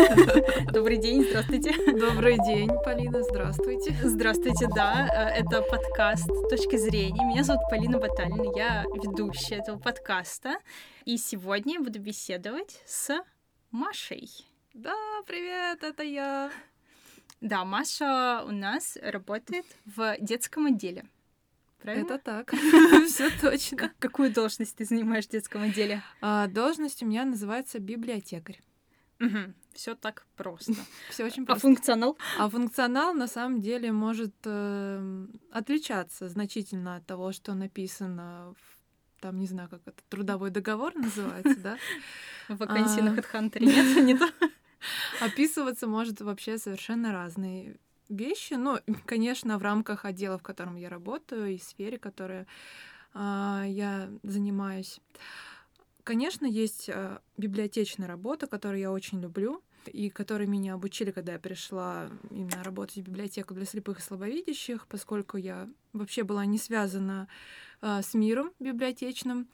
Добрый день, здравствуйте. Добрый день, Полина, здравствуйте. Здравствуйте, да, э, это подкаст «Точка зрения». Меня зовут Полина Баталина, я ведущая этого подкаста. И сегодня я буду беседовать с Машей. Да, привет, это я. Да, Маша у нас работает в детском отделе. Правильно? Это так. Все точно. Какую должность ты занимаешь в детском отделе? А, должность у меня называется библиотекарь. Угу. Все так просто. Все очень А просто. функционал? А функционал на самом деле может э, отличаться значительно от того, что написано в там, не знаю, как это, трудовой договор называется, да? Вакансии на А. HeadHunter нет, не то. Описываться может вообще совершенно разные вещи. Ну, конечно, в рамках отдела, в котором я работаю, и сфере, которой а, я занимаюсь. Конечно, есть а, библиотечная работа, которую я очень люблю, и которой меня обучили, когда я пришла именно работать в библиотеку для слепых и слабовидящих, поскольку я вообще была не связана а, с миром библиотечным.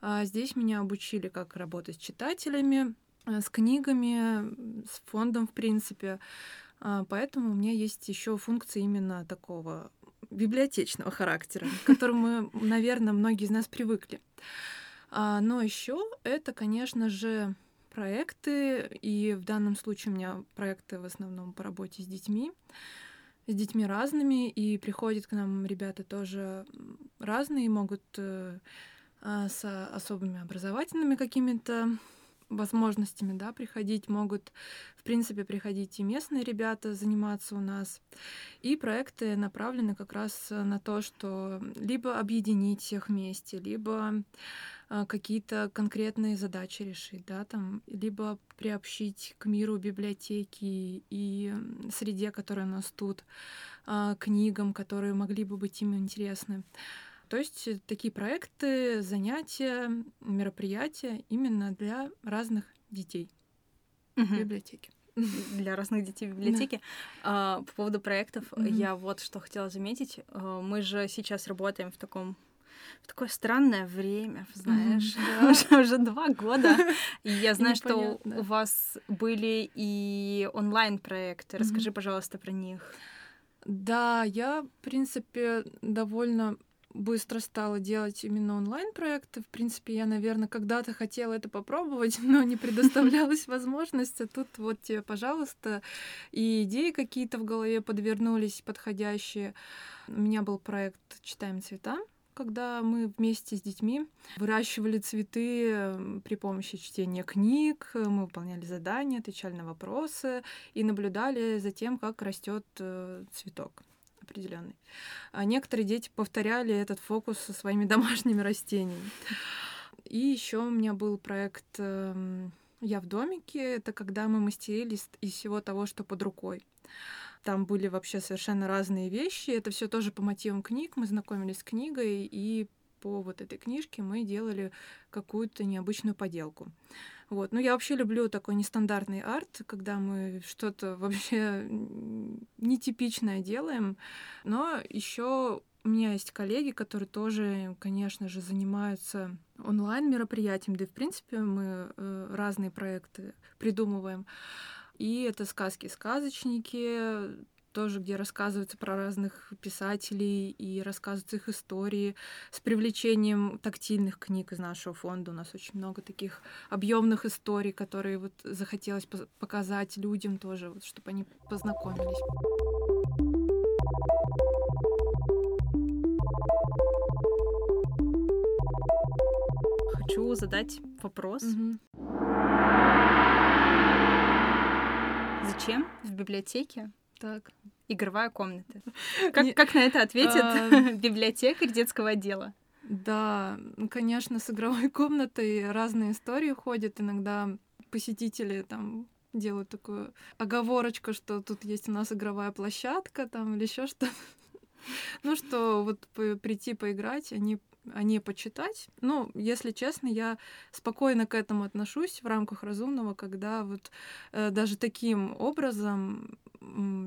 А здесь меня обучили, как работать с читателями, а, с книгами, с фондом, в принципе. А, Поэтому у меня есть еще функции именно такого библиотечного характера, к которому, наверное, многие из нас привыкли. А, Но еще это, конечно же, проекты, и в данном случае у меня проекты в основном по работе с детьми, с детьми разными, и приходят к нам ребята тоже разные, могут э, а, с особыми образовательными какими-то возможностями, да, приходить, могут, в принципе, приходить и местные ребята заниматься у нас. И проекты направлены как раз на то, что либо объединить всех вместе, либо а, какие-то конкретные задачи решить, да, там, либо приобщить к миру библиотеки и среде, которая у нас тут, а, книгам, которые могли бы быть им интересны. То есть э, такие проекты, занятия, мероприятия именно для разных детей в Мгм. библиотеке. для разных детей в библиотеке. А, по поводу проектов, Мгм. я вот что хотела заметить. А, мы же сейчас работаем в таком в такое странное время, знаешь, да. уже, уже два года. И я знаю, что Непонятно. у вас были и онлайн-проекты. Расскажи, пожалуйста, про них. Да, я, в принципе, довольно быстро стала делать именно онлайн-проекты. В принципе, я, наверное, когда-то хотела это попробовать, но не предоставлялась возможность. А тут вот тебе, пожалуйста, и идеи какие-то в голове подвернулись подходящие. У меня был проект «Читаем цвета», когда мы вместе с детьми выращивали цветы э, при помощи чтения книг, мы выполняли задания, отвечали на вопросы и наблюдали за тем, как растет э, цветок определенный. А некоторые дети повторяли этот фокус со своими домашними растениями. И еще у меня был проект эм, «Я в домике». Это когда мы мастерили из- из всего того, что под рукой. Там были вообще совершенно разные вещи. Это все тоже по мотивам книг. Мы знакомились с книгой, и по вот этой книжке мы делали какую-то необычную поделку. Вот. Ну, я вообще люблю такой нестандартный арт, когда мы что-то вообще нетипичное делаем. Но еще у меня есть коллеги, которые тоже, конечно же, занимаются онлайн-мероприятием, да и, в принципе, мы э, разные проекты придумываем. И это сказки-сказочники, тоже где рассказывается про разных писателей и рассказываются их истории с привлечением тактильных книг из нашего фонда. У нас очень много таких объемных историй, которые вот захотелось показать людям тоже, вот, чтобы они познакомились. Хочу задать вопрос. Мгм. Зачем в библиотеке Так. игровая комната? Как, Не- как на это ответит А. библиотекарь детского отдела? Да, ну, конечно, с игровой комнатой разные истории ходят. Иногда посетители там делают такую оговорочку, что тут есть у нас игровая площадка там или еще что-то. Ну что, вот прийти поиграть, они а не почитать. Ну, если честно, я спокойно к этому отношусь в рамках разумного, когда вот э, даже таким образом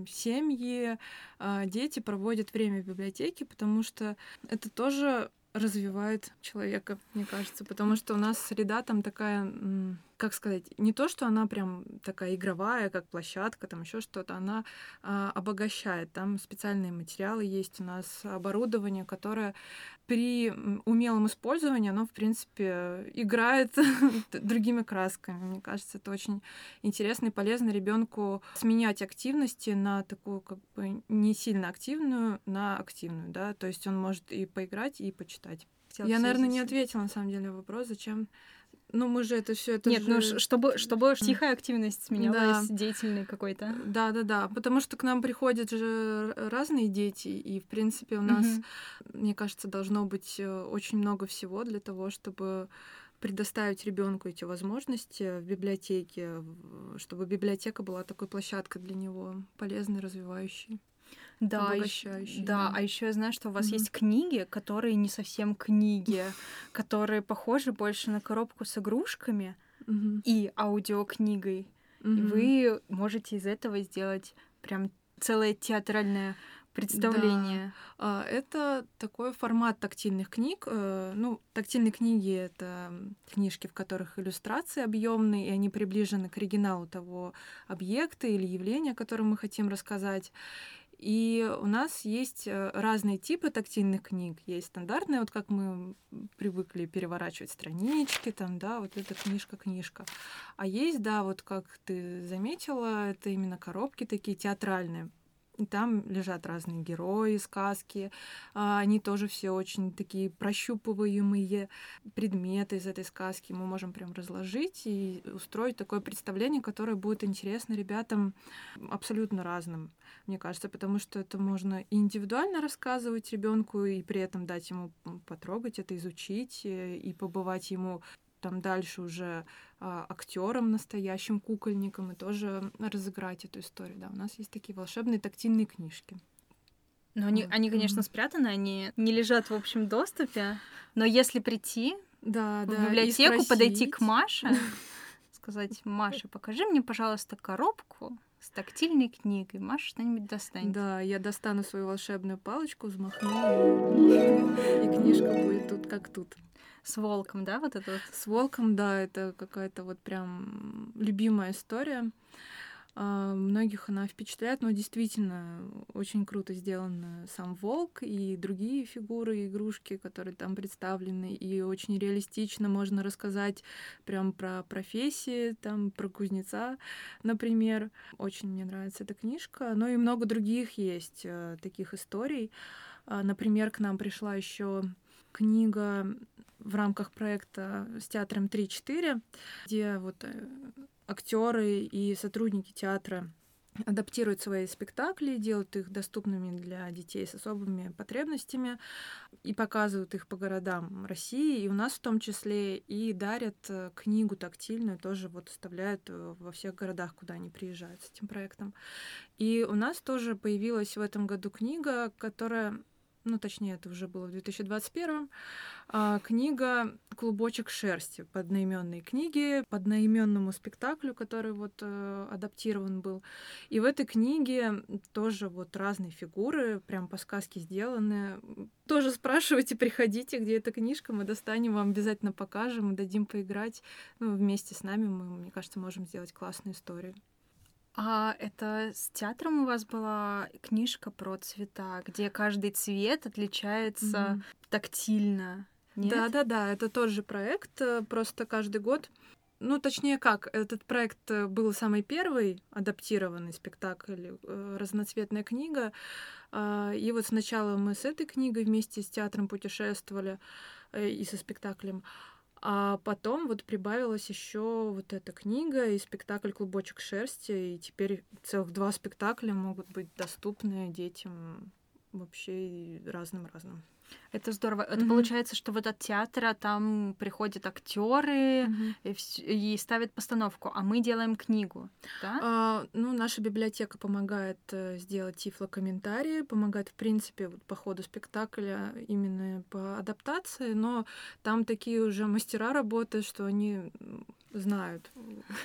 семьи, а, дети проводят время в библиотеке, потому что это тоже развивает человека, мне кажется, потому что у нас среда там такая как сказать, не то, что она прям такая игровая, как площадка, там еще что-то, она а, обогащает. Там специальные материалы есть у нас, оборудование, которое при умелом использовании, оно, в принципе, играет другими красками. Мне кажется, это очень интересно и полезно ребенку сменять активности на такую, как бы, не сильно активную, на активную, да, то есть он может и поиграть, и почитать. Я, наверное, не ответила на самом деле на вопрос, зачем ну, мы же это все это Нет, ну, же... ну чтобы, чтобы тихая активность сменялась да. деятельной какой-то. Да, да, да. Потому что к нам приходят же разные дети, и, в принципе, у нас, угу. мне кажется, должно быть э, очень много всего для того, чтобы предоставить ребенку эти возможности в библиотеке, чтобы библиотека была такой площадкой для него, полезной, развивающей. Да, обогащающий. Да, да. а еще я знаю, что у вас mm-hmm. есть книги, которые не совсем книги, которые похожи больше на коробку с игрушками mm-hmm. и аудиокнигой. Mm-hmm. И вы можете из этого сделать прям целое театральное представление. Да. Это такой формат тактильных книг. Э, ну, тактильные книги это книжки, в которых иллюстрации объемные, и они приближены к оригиналу того объекта или явления, о котором мы хотим рассказать. И у нас есть э, разные типы тактильных книг. Есть стандартные, вот как мы привыкли переворачивать странички, там, да, вот эта книжка-книжка. А есть, да, вот как ты заметила, это именно коробки такие театральные. И там лежат разные герои, сказки. А, они тоже все очень такие прощупываемые предметы из этой сказки. Мы можем прям разложить и устроить такое представление, которое будет интересно ребятам абсолютно разным, мне кажется, потому что это можно индивидуально рассказывать ребенку и при этом дать ему потрогать это, изучить э, и побывать ему там дальше уже а, актером настоящим, кукольником, и тоже разыграть эту историю. Да, у нас есть такие волшебные тактильные книжки. Но они, вот. они, конечно, спрятаны, они не лежат в общем доступе. Но если прийти да, в да, библиотеку, подойти к Маше, сказать, Маша, покажи мне, пожалуйста, коробку с тактильной книгой. Маша что-нибудь достанет. Да, я достану свою волшебную палочку, взмахну, и книжка будет тут как тут. С волком, да, вот это вот? С волком, да, это какая-то вот прям любимая история. Uh, многих она впечатляет, но действительно очень круто сделан сам волк и другие фигуры, игрушки, которые там представлены, и очень реалистично можно рассказать прям про профессии, там про кузнеца, например. Очень мне нравится эта книжка, но и много других есть uh, таких историй. Uh, например, к нам пришла еще книга в рамках проекта с театром 3-4, где вот э, актеры и сотрудники театра адаптируют свои спектакли, делают их доступными для детей с особыми потребностями и показывают их по городам России, и у нас в том числе, и дарят э, книгу тактильную, тоже вот оставляют э, во всех городах, куда они приезжают с этим проектом. И у нас тоже появилась в этом году книга, которая ну, точнее, это уже было в 2021, а, книга «Клубочек шерсти» по одноименной книге, по одноименному спектаклю, который вот э, адаптирован был. И в этой книге тоже вот разные фигуры, прям по сказке сделаны. Тоже спрашивайте, приходите, где эта книжка, мы достанем, вам обязательно покажем, дадим поиграть. Ну, вместе с нами мы, мне кажется, можем сделать классную историю. А это с театром у вас была книжка про цвета, где каждый цвет отличается mm-hmm. тактильно. Нет? Да, да, да, это тот же проект, э, просто каждый год. Ну, точнее как, этот проект э, был самый первый адаптированный спектакль, э, разноцветная книга. А, и вот сначала мы с этой книгой вместе с театром путешествовали и со спектаклем. А потом вот прибавилась еще вот эта книга и спектакль «Клубочек шерсти», и теперь целых два спектакля могут быть доступны детям вообще разным-разным. Это здорово. Mm-hmm. Это получается, что вот от театра там приходят актеры mm-hmm. и, вс- и ставят постановку, а мы делаем книгу. Да? А, ну, наша библиотека помогает э, сделать тифлокомментарии, помогает, в принципе, вот, по ходу спектакля именно по адаптации, но там такие уже мастера работают, что они знают,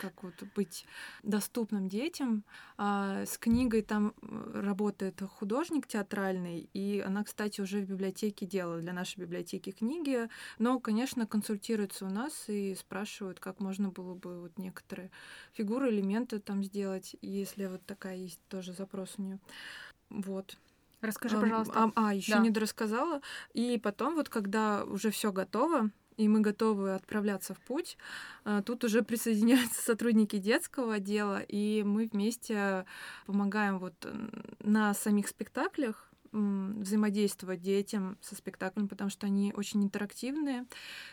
как вот быть доступным детям. А с книгой там работает художник театральный, и она, кстати, уже в библиотеке делала для нашей библиотеки книги, но, конечно, консультируется у нас и спрашивают, как можно было бы вот некоторые фигуры, элементы там сделать, если вот такая есть тоже запрос у нее. Вот. Расскажи, пожалуйста. А, а еще да. не дорассказала. И потом, вот когда уже все готово, и мы готовы отправляться в путь. А, тут уже присоединяются сотрудники детского отдела, и мы вместе помогаем вот на самих спектаклях взаимодействовать детям со спектаклем, потому что они очень интерактивные,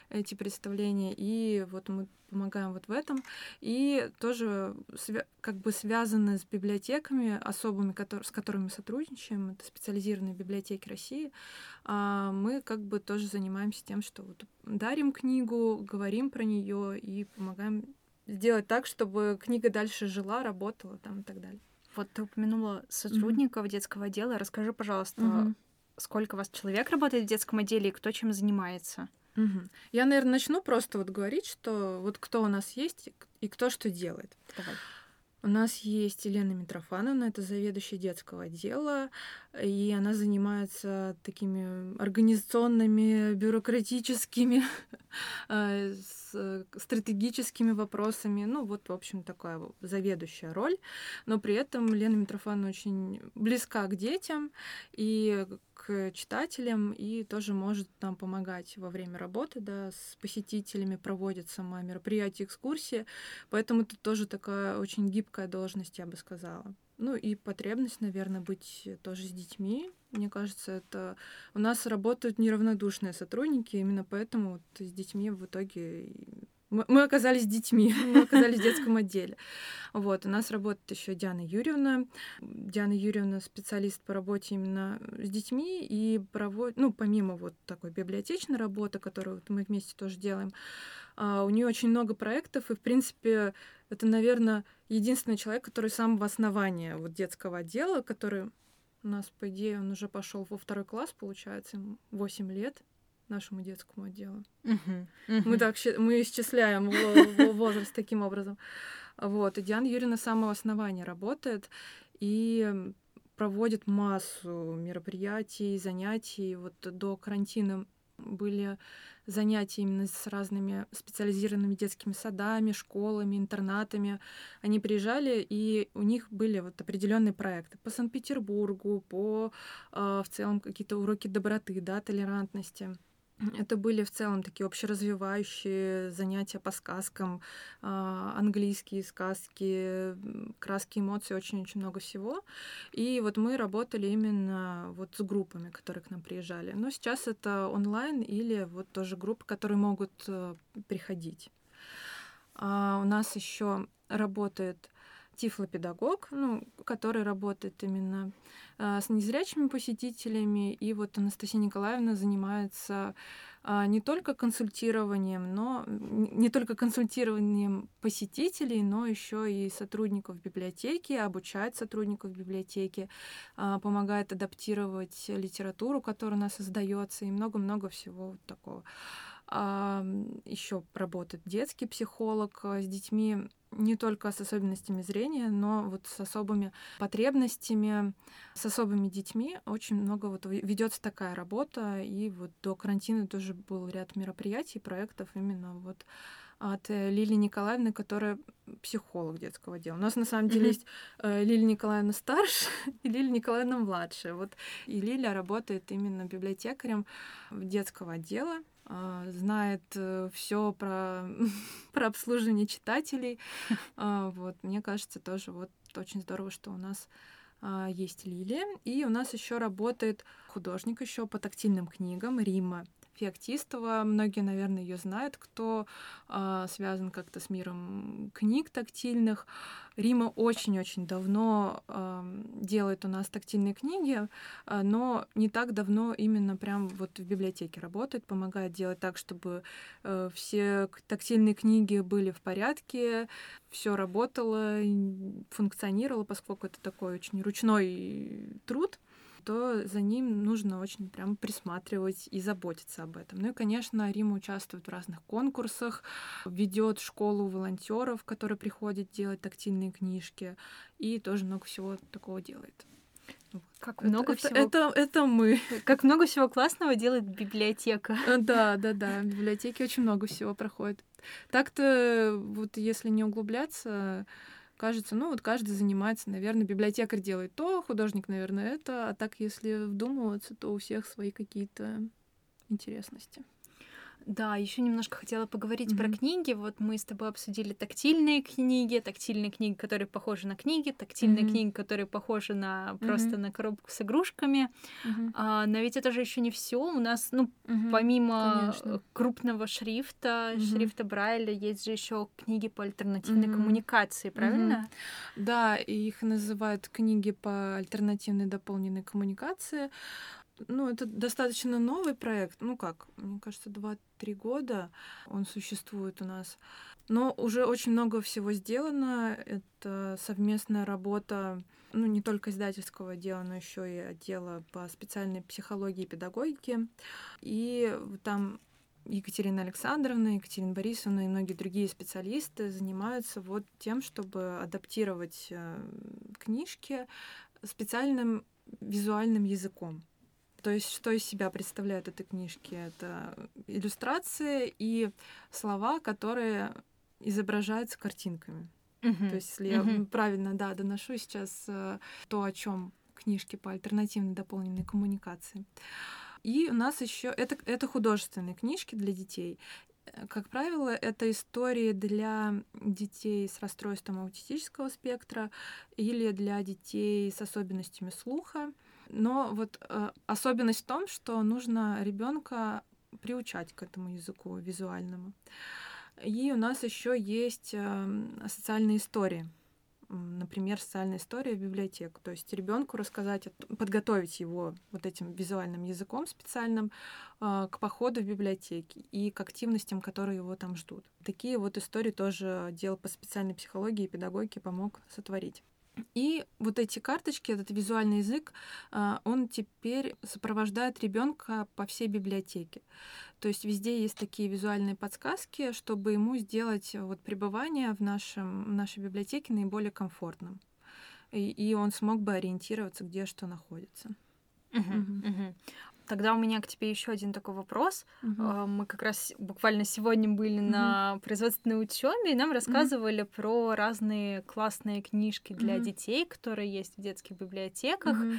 эти представления, и вот мы помогаем вот в этом. И тоже как бы связаны с библиотеками особыми, с которыми мы сотрудничаем, это специализированные библиотеки России, а мы как бы тоже занимаемся тем, что вот дарим книгу, говорим про нее и помогаем сделать так, чтобы книга дальше жила, работала там и так далее. Вот ты упомянула сотрудников mm-hmm. детского отдела. Расскажи, пожалуйста, mm-hmm. сколько у вас человек работает в детском отделе и кто чем занимается? Угу. Я, наверное, начну просто вот говорить, что вот кто у нас есть и кто что делает. Давай. У нас есть Елена Митрофановна, это заведующая детского отдела, и она занимается такими организационными, бюрократическими, э, стратегическими вопросами. Ну, вот, в общем, такая заведующая роль. Но при этом Лена Митрофановна очень близка к детям и к читателям и тоже может нам помогать во время работы, да, с посетителями проводит сама мероприятия, экскурсии, поэтому это тоже такая очень гибкая должность, я бы сказала. Ну и потребность, наверное, быть тоже с детьми. Мне кажется, это у нас работают неравнодушные сотрудники, именно поэтому вот с детьми в итоге мы оказались детьми, мы оказались в детском отделе. Вот, у нас работает еще Диана Юрьевна. Диана Юрьевна специалист по работе именно с детьми и проводит, ну, помимо вот такой библиотечной работы, которую вот мы вместе тоже делаем, а, у нее очень много проектов, и, в принципе, это, наверное, единственный человек, который с самого основания вот детского отдела, который у нас, по идее, он уже пошел во второй класс, получается, ему 8 лет, нашему детскому отделу. Uh-huh. Uh-huh. Мы так мы исчисляем возраст таким образом. Вот. И Диана Юрьевна с самого основания работает и проводит массу мероприятий, занятий. Вот до карантина были занятия именно с разными специализированными детскими садами, школами, интернатами. Они приезжали, и у них были вот определенные проекты по Санкт-Петербургу, по э, в целом какие-то уроки доброты, да, толерантности. Это были в целом такие общеразвивающие занятия по сказкам, а, английские сказки, краски эмоции, очень-очень много всего. И вот мы работали именно вот с группами, которые к нам приезжали. Но сейчас это онлайн или вот тоже группы, которые могут э, приходить. А у нас еще работает тифлопедагог, ну, который работает именно э, с незрячими посетителями. И вот Анастасия Николаевна занимается э, не только консультированием, но не только консультированием посетителей, но еще и сотрудников библиотеки, обучает сотрудников библиотеки, э, помогает адаптировать литературу, которая у нас создается, и много-много всего вот такого. А, еще работает детский психолог с детьми не только с особенностями зрения, но вот с особыми потребностями, с особыми детьми. Очень много вот ведется такая работа, и вот до карантина тоже был ряд мероприятий, проектов именно вот от э, Лилии Николаевны, которая психолог детского отдела. У нас на самом деле mm-hmm. есть э, Лилия Николаевна старше и Лилия Николаевна младшая. Вот и Лилия работает именно библиотекарем детского отдела знает э, все про, про обслуживание читателей. А, вот, мне кажется, тоже вот очень здорово, что у нас а, есть Лилия. И у нас еще работает художник еще по тактильным книгам Рима. Феоктистова. Многие, наверное, ее знают, кто э, связан как-то с миром книг тактильных. Рима очень-очень давно э, делает у нас тактильные книги, э, но не так давно именно прям вот в библиотеке работает, помогает делать так, чтобы э, все тактильные книги были в порядке, все работало, функционировало, поскольку это такой очень ручной труд то за ним нужно очень прям присматривать и заботиться об этом. Ну и, конечно, Рима участвует в разных конкурсах, ведет школу волонтеров, которые приходят делать тактильные книжки, и тоже много всего такого делает. Как много это, всего... Это, это мы. Как много всего классного делает библиотека. Э, да, да, да. В библиотеке очень много всего проходит. Так-то, вот если не углубляться, кажется, ну вот каждый занимается, наверное, библиотекарь делает то, художник, наверное, это, а так, если вдумываться, то у всех свои какие-то интересности. Да, еще немножко хотела поговорить mm-hmm. про книги. Вот мы с тобой обсудили тактильные книги, тактильные книги, которые похожи на книги, тактильные mm-hmm. книги, которые похожи на просто mm-hmm. на коробку с игрушками. Mm-hmm. А, но ведь это же еще не все. У нас, ну, mm-hmm. помимо Конечно. крупного шрифта, mm-hmm. шрифта Брайля, есть же еще книги по альтернативной mm-hmm. коммуникации, правильно? Mm-hmm. Да, их называют книги по альтернативной дополненной коммуникации ну, это достаточно новый проект. Ну как, мне кажется, 2-3 года он существует у нас. Но уже очень много всего сделано. Это совместная работа, ну, не только издательского отдела, но еще и отдела по специальной психологии и педагогике. И там Екатерина Александровна, Екатерина Борисовна и многие другие специалисты занимаются вот тем, чтобы адаптировать э, книжки специальным визуальным языком. То есть, что из себя представляют эти книжки? Это иллюстрации и слова, которые изображаются картинками. Uh-huh. То есть, если uh-huh. я правильно да, доношу сейчас э, то, о чем книжки по альтернативной дополненной коммуникации. И у нас еще это, это художественные книжки для детей. Как правило, это истории для детей с расстройством аутистического спектра или для детей с особенностями слуха. Но вот э, особенность в том, что нужно ребенка приучать к этому языку визуальному. И у нас еще есть э, социальные истории. Например, социальная история в библиотеку. То есть ребенку рассказать, подготовить его вот этим визуальным языком специальным э, к походу в библиотеке и к активностям, которые его там ждут. Такие вот истории тоже отдел по специальной психологии и педагогике помог сотворить. И вот эти карточки, этот визуальный язык, а, он теперь сопровождает ребенка по всей библиотеке. То есть везде есть такие визуальные подсказки, чтобы ему сделать вот пребывание в, нашем, в нашей библиотеке наиболее комфортным. И, и он смог бы ориентироваться, где что находится. Uh-huh, uh-huh. Тогда у меня к тебе еще один такой вопрос. Угу. Мы как раз буквально сегодня были угу. на производственной учебе, и нам рассказывали угу. про разные классные книжки для угу. детей, которые есть в детских библиотеках. Угу.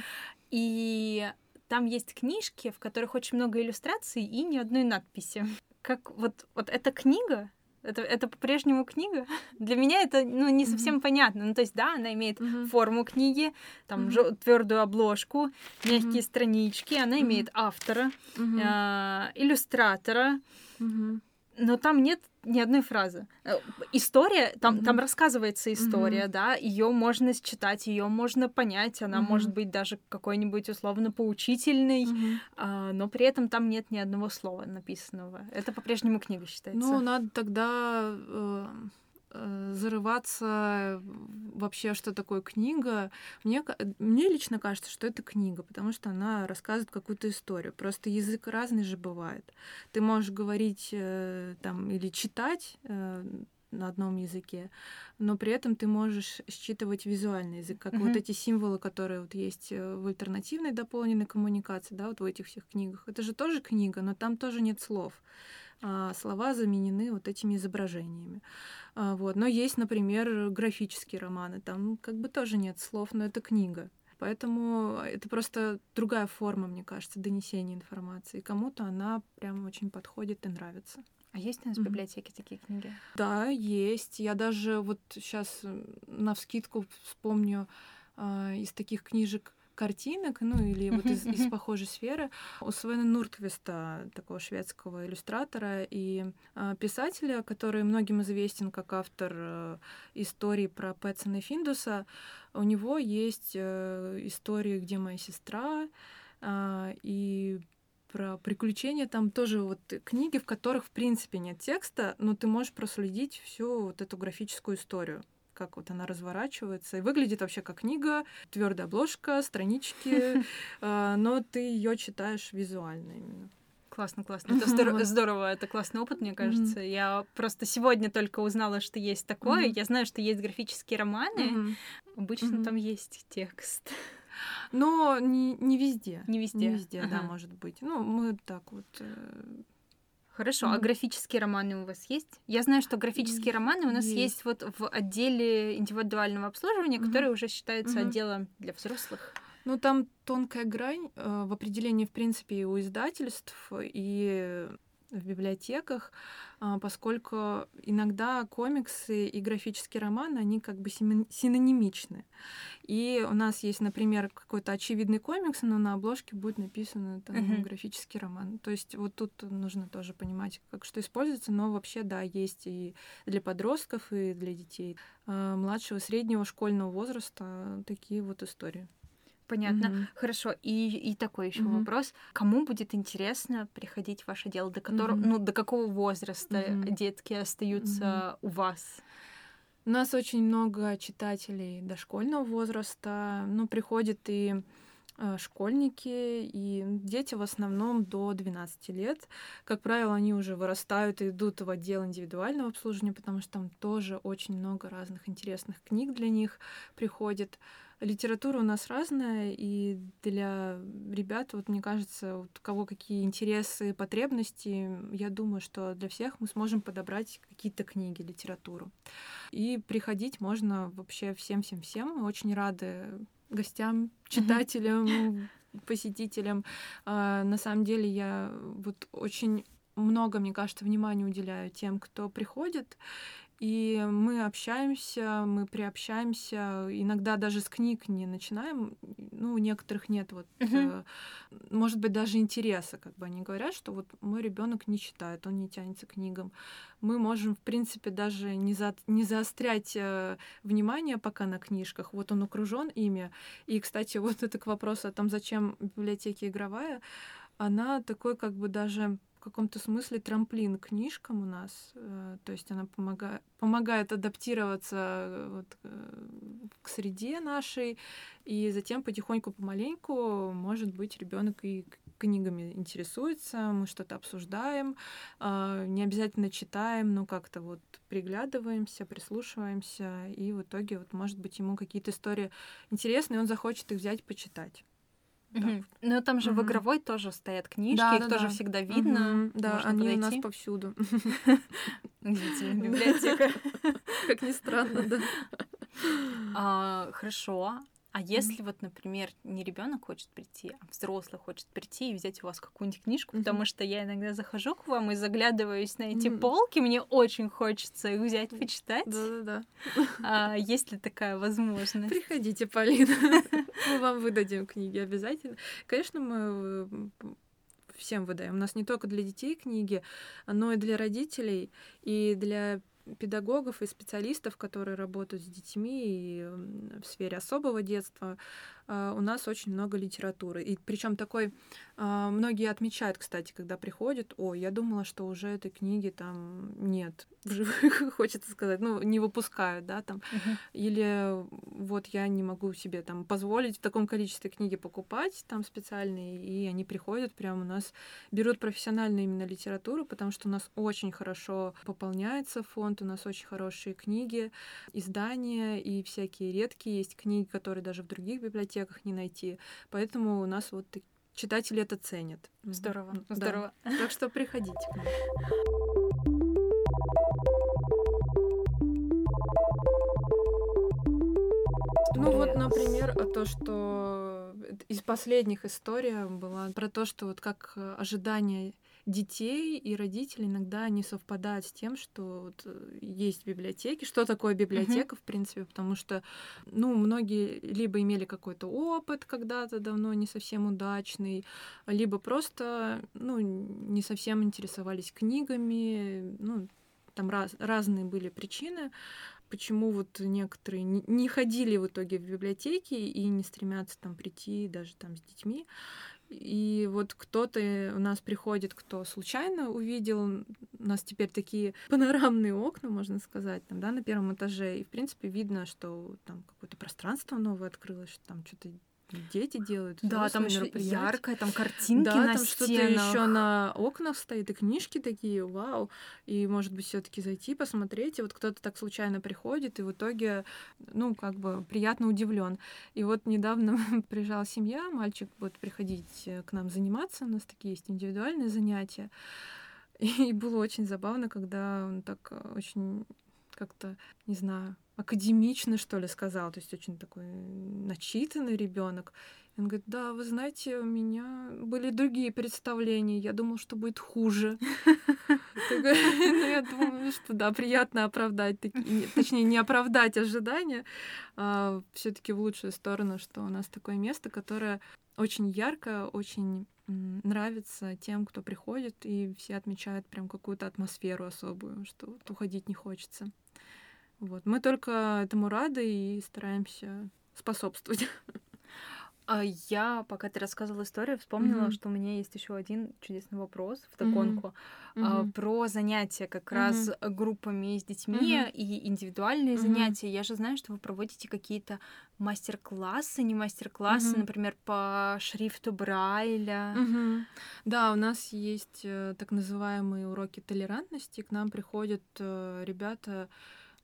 И там есть книжки, в которых очень много иллюстраций и ни одной надписи. Как вот, вот эта книга, это, это по-прежнему книга. Для меня это ну, не совсем mm-hmm. понятно. Ну, то есть, да, она имеет mm-hmm. форму книги, там mm-hmm. твердую обложку, мягкие mm-hmm. странички, она mm-hmm. имеет автора, mm-hmm. э, иллюстратора. Mm-hmm но там нет ни одной фразы. Э, история, там, mm-hmm. там рассказывается история, mm-hmm. да, ее можно считать, ее можно понять, она mm-hmm. может быть даже какой-нибудь условно поучительной, mm-hmm. а, но при этом там нет ни одного слова написанного. Это по-прежнему книга считается. Ну, надо тогда э, Э, зарываться вообще, что такое книга. Мне, мне лично кажется, что это книга, потому что она рассказывает какую-то историю. Просто язык разный же бывает. Ты можешь говорить э, там или читать э, на одном языке, но при этом ты можешь считывать визуальный язык, как mm-hmm. вот эти символы, которые вот есть в альтернативной дополненной коммуникации, да, вот в этих всех книгах. Это же тоже книга, но там тоже нет слов. А слова заменены вот этими изображениями. А, вот. Но есть, например, графические романы, там как бы тоже нет слов, но это книга. Поэтому это просто другая форма, мне кажется, донесения информации. Кому-то она прям очень подходит и нравится. А есть у нас в библиотеке mm-hmm. такие книги? Да, есть. Я даже вот сейчас на вскидку вспомню э, из таких книжек картинок, ну или вот из, из похожей сферы, у Свена Нуртвиста, такого шведского иллюстратора и э, писателя, который многим известен как автор э, истории про Пэтсона и Финдуса, у него есть э, истории «Где моя сестра?» э, и про приключения. Там тоже вот книги, в которых, в принципе, нет текста, но ты можешь проследить всю вот эту графическую историю как вот она разворачивается. И выглядит вообще как книга, твердая обложка, странички, а, но ты ее читаешь визуально именно. Классно, классно. Это здорово, здорово, это классный опыт, мне кажется. Mm-hmm. Я просто сегодня только узнала, что есть такое. Mm-hmm. Я знаю, что есть графические романы. Mm-hmm. Обычно mm-hmm. там есть текст. Но не, не везде. Не везде. Не везде, ага. да, может быть. Ну, мы так вот. Э... Хорошо, mm-hmm. а графические романы у вас есть? Я знаю, что графические романы у нас есть, есть вот в отделе индивидуального обслуживания, mm-hmm. который уже считается mm-hmm. отделом для взрослых. Ну, там тонкая грань э, в определении, в принципе, и у издательств, и в библиотеках, э, поскольку иногда комиксы и графические романы, они как бы синонимичны. И у нас есть, например, какой-то очевидный комикс, но на обложке будет написано там uh-huh. графический роман. То есть вот тут нужно тоже понимать, как что используется, но вообще, да, есть и для подростков, и для детей э, младшего, среднего школьного возраста такие вот истории. Понятно. Mm-hmm. Хорошо. И, и такой еще mm-hmm. вопрос. Кому будет интересно приходить в ваше дело? До которого, mm-hmm. ну, до какого возраста mm-hmm. детки остаются mm-hmm. у вас? У нас очень много читателей дошкольного возраста. Ну, приходят и Э, школьники и дети в основном до 12 лет. Как правило, они уже вырастают и идут в отдел индивидуального обслуживания, потому что там тоже очень много разных интересных книг для них приходит. Литература у нас разная, и для ребят, вот мне кажется, вот у кого какие интересы, потребности, я думаю, что для всех мы сможем подобрать какие-то книги, литературу. И приходить можно вообще всем-всем-всем. Мы очень рады гостям, читателям, посетителям. А, на самом деле я вот очень много, мне кажется, внимания уделяю тем, кто приходит. И мы общаемся, мы приобщаемся, иногда даже с книг не начинаем, ну, у некоторых нет вот, uh-huh. э, может быть, даже интереса, как бы они говорят, что вот мой ребенок не читает, он не тянется к книгам. Мы можем, в принципе, даже не, за, не заострять э, внимание пока на книжках, вот он окружен ими. И, кстати, вот это к вопросу о том, зачем библиотеки игровая, она такой как бы даже каком-то смысле трамплин книжкам у нас. Э, то есть она помогает, помогает адаптироваться э, вот, э, к среде нашей, и затем потихоньку, помаленьку, может быть, ребенок и книгами интересуется, мы что-то обсуждаем, не обязательно читаем, но как-то вот приглядываемся, прислушиваемся, и в итоге вот, может быть, ему какие-то истории интересные, он захочет их взять, почитать. Угу. Ну там же угу. в игровой тоже стоят книжки, да, их да, тоже да. всегда видно. Угу. Да, они подойти. у нас повсюду. Библиотека. Как ни странно, да. А, хорошо. А если вот, например, не ребенок хочет прийти, а взрослый хочет прийти и взять у вас какую-нибудь книжку, mm-hmm. потому что я иногда захожу к вам и заглядываюсь на эти mm-hmm. полки, мне очень хочется их взять, почитать. Да-да-да. А, есть ли такая возможность? Приходите, Полина. Мы вам выдадим книги обязательно. Конечно, мы всем выдаем. У нас не только для детей книги, но и для родителей, и для педагогов и специалистов, которые работают с детьми и в сфере особого детства, у нас очень много литературы. И причем такой, а, многие отмечают, кстати, когда приходят, о, я думала, что уже этой книги там нет в живых, хочется сказать, ну, не выпускают, да, там. Uh-huh. Или вот я не могу себе там позволить в таком количестве книги покупать там специальные, и они приходят прямо у нас, берут профессиональную именно литературу, потому что у нас очень хорошо пополняется фонд, у нас очень хорошие книги, издания и всякие редкие есть книги, которые даже в других библиотеках не найти. Поэтому у нас вот читатели это ценят. Здорово, да. здорово. Так что приходите. Ну вот, например, то, что из последних историй была про то, что вот как ожидания детей и родителей иногда не совпадают с тем, что вот э, есть библиотеки. Что такое библиотека, mm-hmm. в принципе, потому что, ну, многие либо имели какой-то опыт когда-то давно не совсем удачный, либо просто, ну, не совсем интересовались книгами, ну, там раз, разные были причины почему вот некоторые не ходили в итоге в библиотеки и не стремятся там прийти даже там с детьми. И вот кто-то у нас приходит, кто случайно увидел, у нас теперь такие панорамные окна, можно сказать, там, да, на первом этаже. И, в принципе, видно, что там какое-то пространство новое открылось, что там что-то дети делают. Да, там яркое, там картинки да, на там что-то еще на окнах стоит, и книжки такие, вау. И, может быть, все таки зайти, посмотреть. И вот кто-то так случайно приходит, и в итоге, ну, как бы приятно удивлен. И вот недавно приезжала семья, мальчик будет приходить э, к нам заниматься, у нас такие есть индивидуальные занятия. И было очень забавно, когда он так э, очень как-то, не знаю, академично, что ли, сказал, то есть очень такой начитанный ребенок. Он говорит, да, вы знаете, у меня были другие представления, я думал, что будет хуже. Ну, я думаю, что да, приятно оправдать, точнее, не оправдать ожидания, а все таки в лучшую сторону, что у нас такое место, которое очень ярко, очень нравится тем, кто приходит, и все отмечают прям какую-то атмосферу особую, что уходить не хочется. Вот. Мы только этому рады и стараемся способствовать. А я, пока ты рассказывала историю, вспомнила, mm-hmm. что у меня есть еще один чудесный вопрос в догонку mm-hmm. про занятия как mm-hmm. раз группами с детьми mm-hmm. и индивидуальные mm-hmm. занятия. Я же знаю, что вы проводите какие-то мастер-классы, не мастер-классы, mm-hmm. например, по шрифту Брайля. Mm-hmm. Да, у нас есть э, так называемые уроки толерантности. К нам приходят э, ребята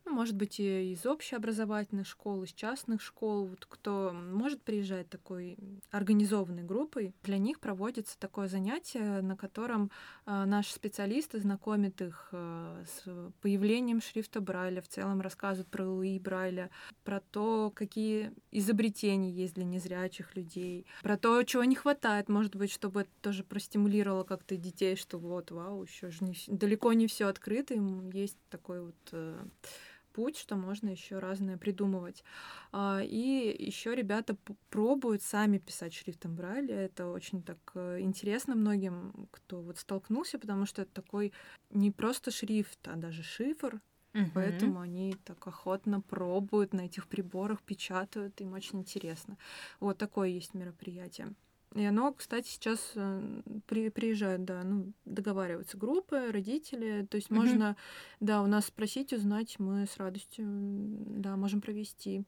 ну, может быть, и из общеобразовательных школ, из частных школ, вот кто может приезжать такой организованной группой, для них проводится такое занятие, на котором э, наши специалисты знакомят их э, с появлением шрифта Брайля, в целом рассказывают про Луи Брайля, про то, какие изобретения есть для незрячих людей, про то, чего не хватает, может быть, чтобы это тоже простимулировало как-то детей, что вот, вау, еще же не, далеко не все открыто, им есть такой вот э, путь, что можно еще разное придумывать. А, и еще ребята пробуют сами писать шрифтом Брайля. Это очень так э, интересно многим, кто вот столкнулся, потому что это такой не просто шрифт, а даже шифр. Угу. Поэтому они так охотно пробуют на этих приборах, печатают, им очень интересно. Вот такое есть мероприятие. И оно, кстати, сейчас э, при, приезжают, да, ну, договариваются группы, родители. То есть mm-hmm. можно, да, у нас спросить, узнать, мы с радостью, да, можем провести.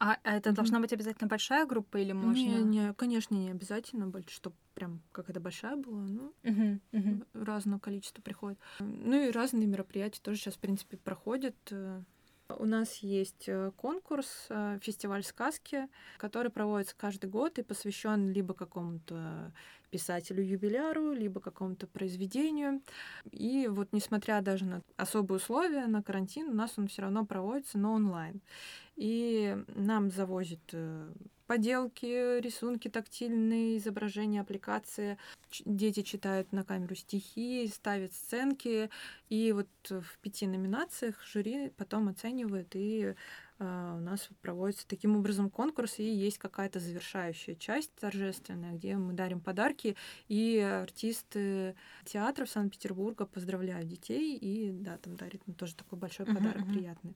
А это mm-hmm. должна быть обязательно большая группа или можно? Не, не, конечно, не обязательно, чтобы прям какая-то большая была, ну, mm-hmm. Mm-hmm. разного количества приходит. Ну и разные мероприятия тоже сейчас, в принципе, проходят. У нас есть э, конкурс, э, фестиваль сказки, который проводится каждый год и посвящен либо какому-то писателю-юбиляру, либо какому-то произведению. И вот несмотря даже на особые условия, на карантин, у нас он все равно проводится, но онлайн. И нам завозят э, поделки, рисунки тактильные, изображения, аппликации. Дети читают на камеру стихи, ставят сценки. И вот в пяти номинациях жюри потом оценивает и у нас проводится таким образом конкурс, и есть какая-то завершающая часть торжественная, где мы дарим подарки, и артисты театров Санкт-Петербурга поздравляют детей, и да, там дарят ну, тоже такой большой подарок uh-huh. приятный.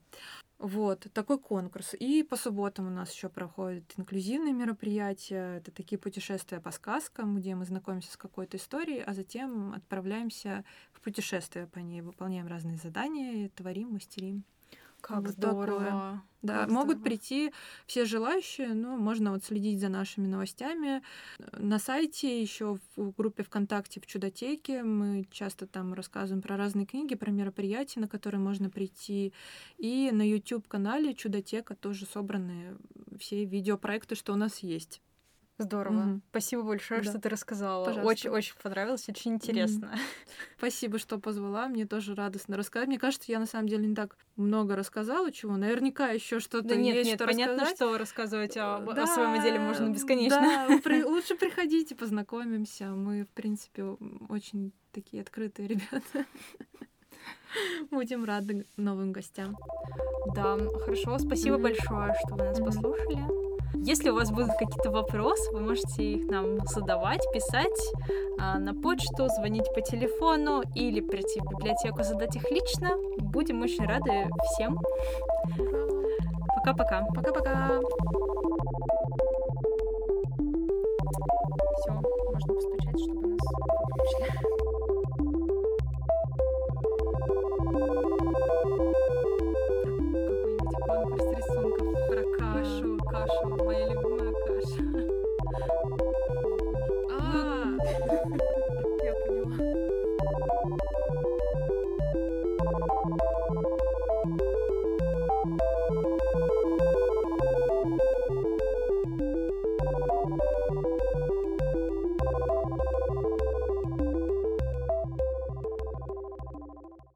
Вот, такой конкурс. И по субботам у нас еще проходят инклюзивные мероприятия. Это такие путешествия по сказкам, где мы знакомимся с какой-то историей, а затем отправляемся в путешествие по ней, выполняем разные задания, творим, мастерим. Как здорово. Такое. Да, как могут здорово. прийти все желающие, но можно вот следить за нашими новостями. На сайте, еще в группе ВКонтакте в Чудотеке мы часто там рассказываем про разные книги, про мероприятия, на которые можно прийти. И на YouTube-канале Чудотека тоже собраны все видеопроекты, что у нас есть. Здорово. Mm-hmm. Спасибо большое, да. что ты рассказала. Очень-очень понравилось, очень интересно. Mm-hmm. Спасибо, что позвала. Мне тоже радостно рассказать. Мне кажется, я на самом деле не так много рассказала чего. Наверняка еще что-то да нет, есть, нет, что понятно, рассказать. что рассказывать о, да, о своем деле можно бесконечно. Да, при, лучше приходите, познакомимся. Мы, в принципе, очень такие открытые ребята. Будем рады новым гостям. Да, хорошо. Спасибо mm-hmm. большое, что вы нас mm-hmm. послушали. Если у вас будут какие-то вопросы, вы можете их нам задавать, писать а, на почту, звонить по телефону или прийти в библиотеку, задать их лично. Будем очень рады всем. Пока-пока. Пока-пока.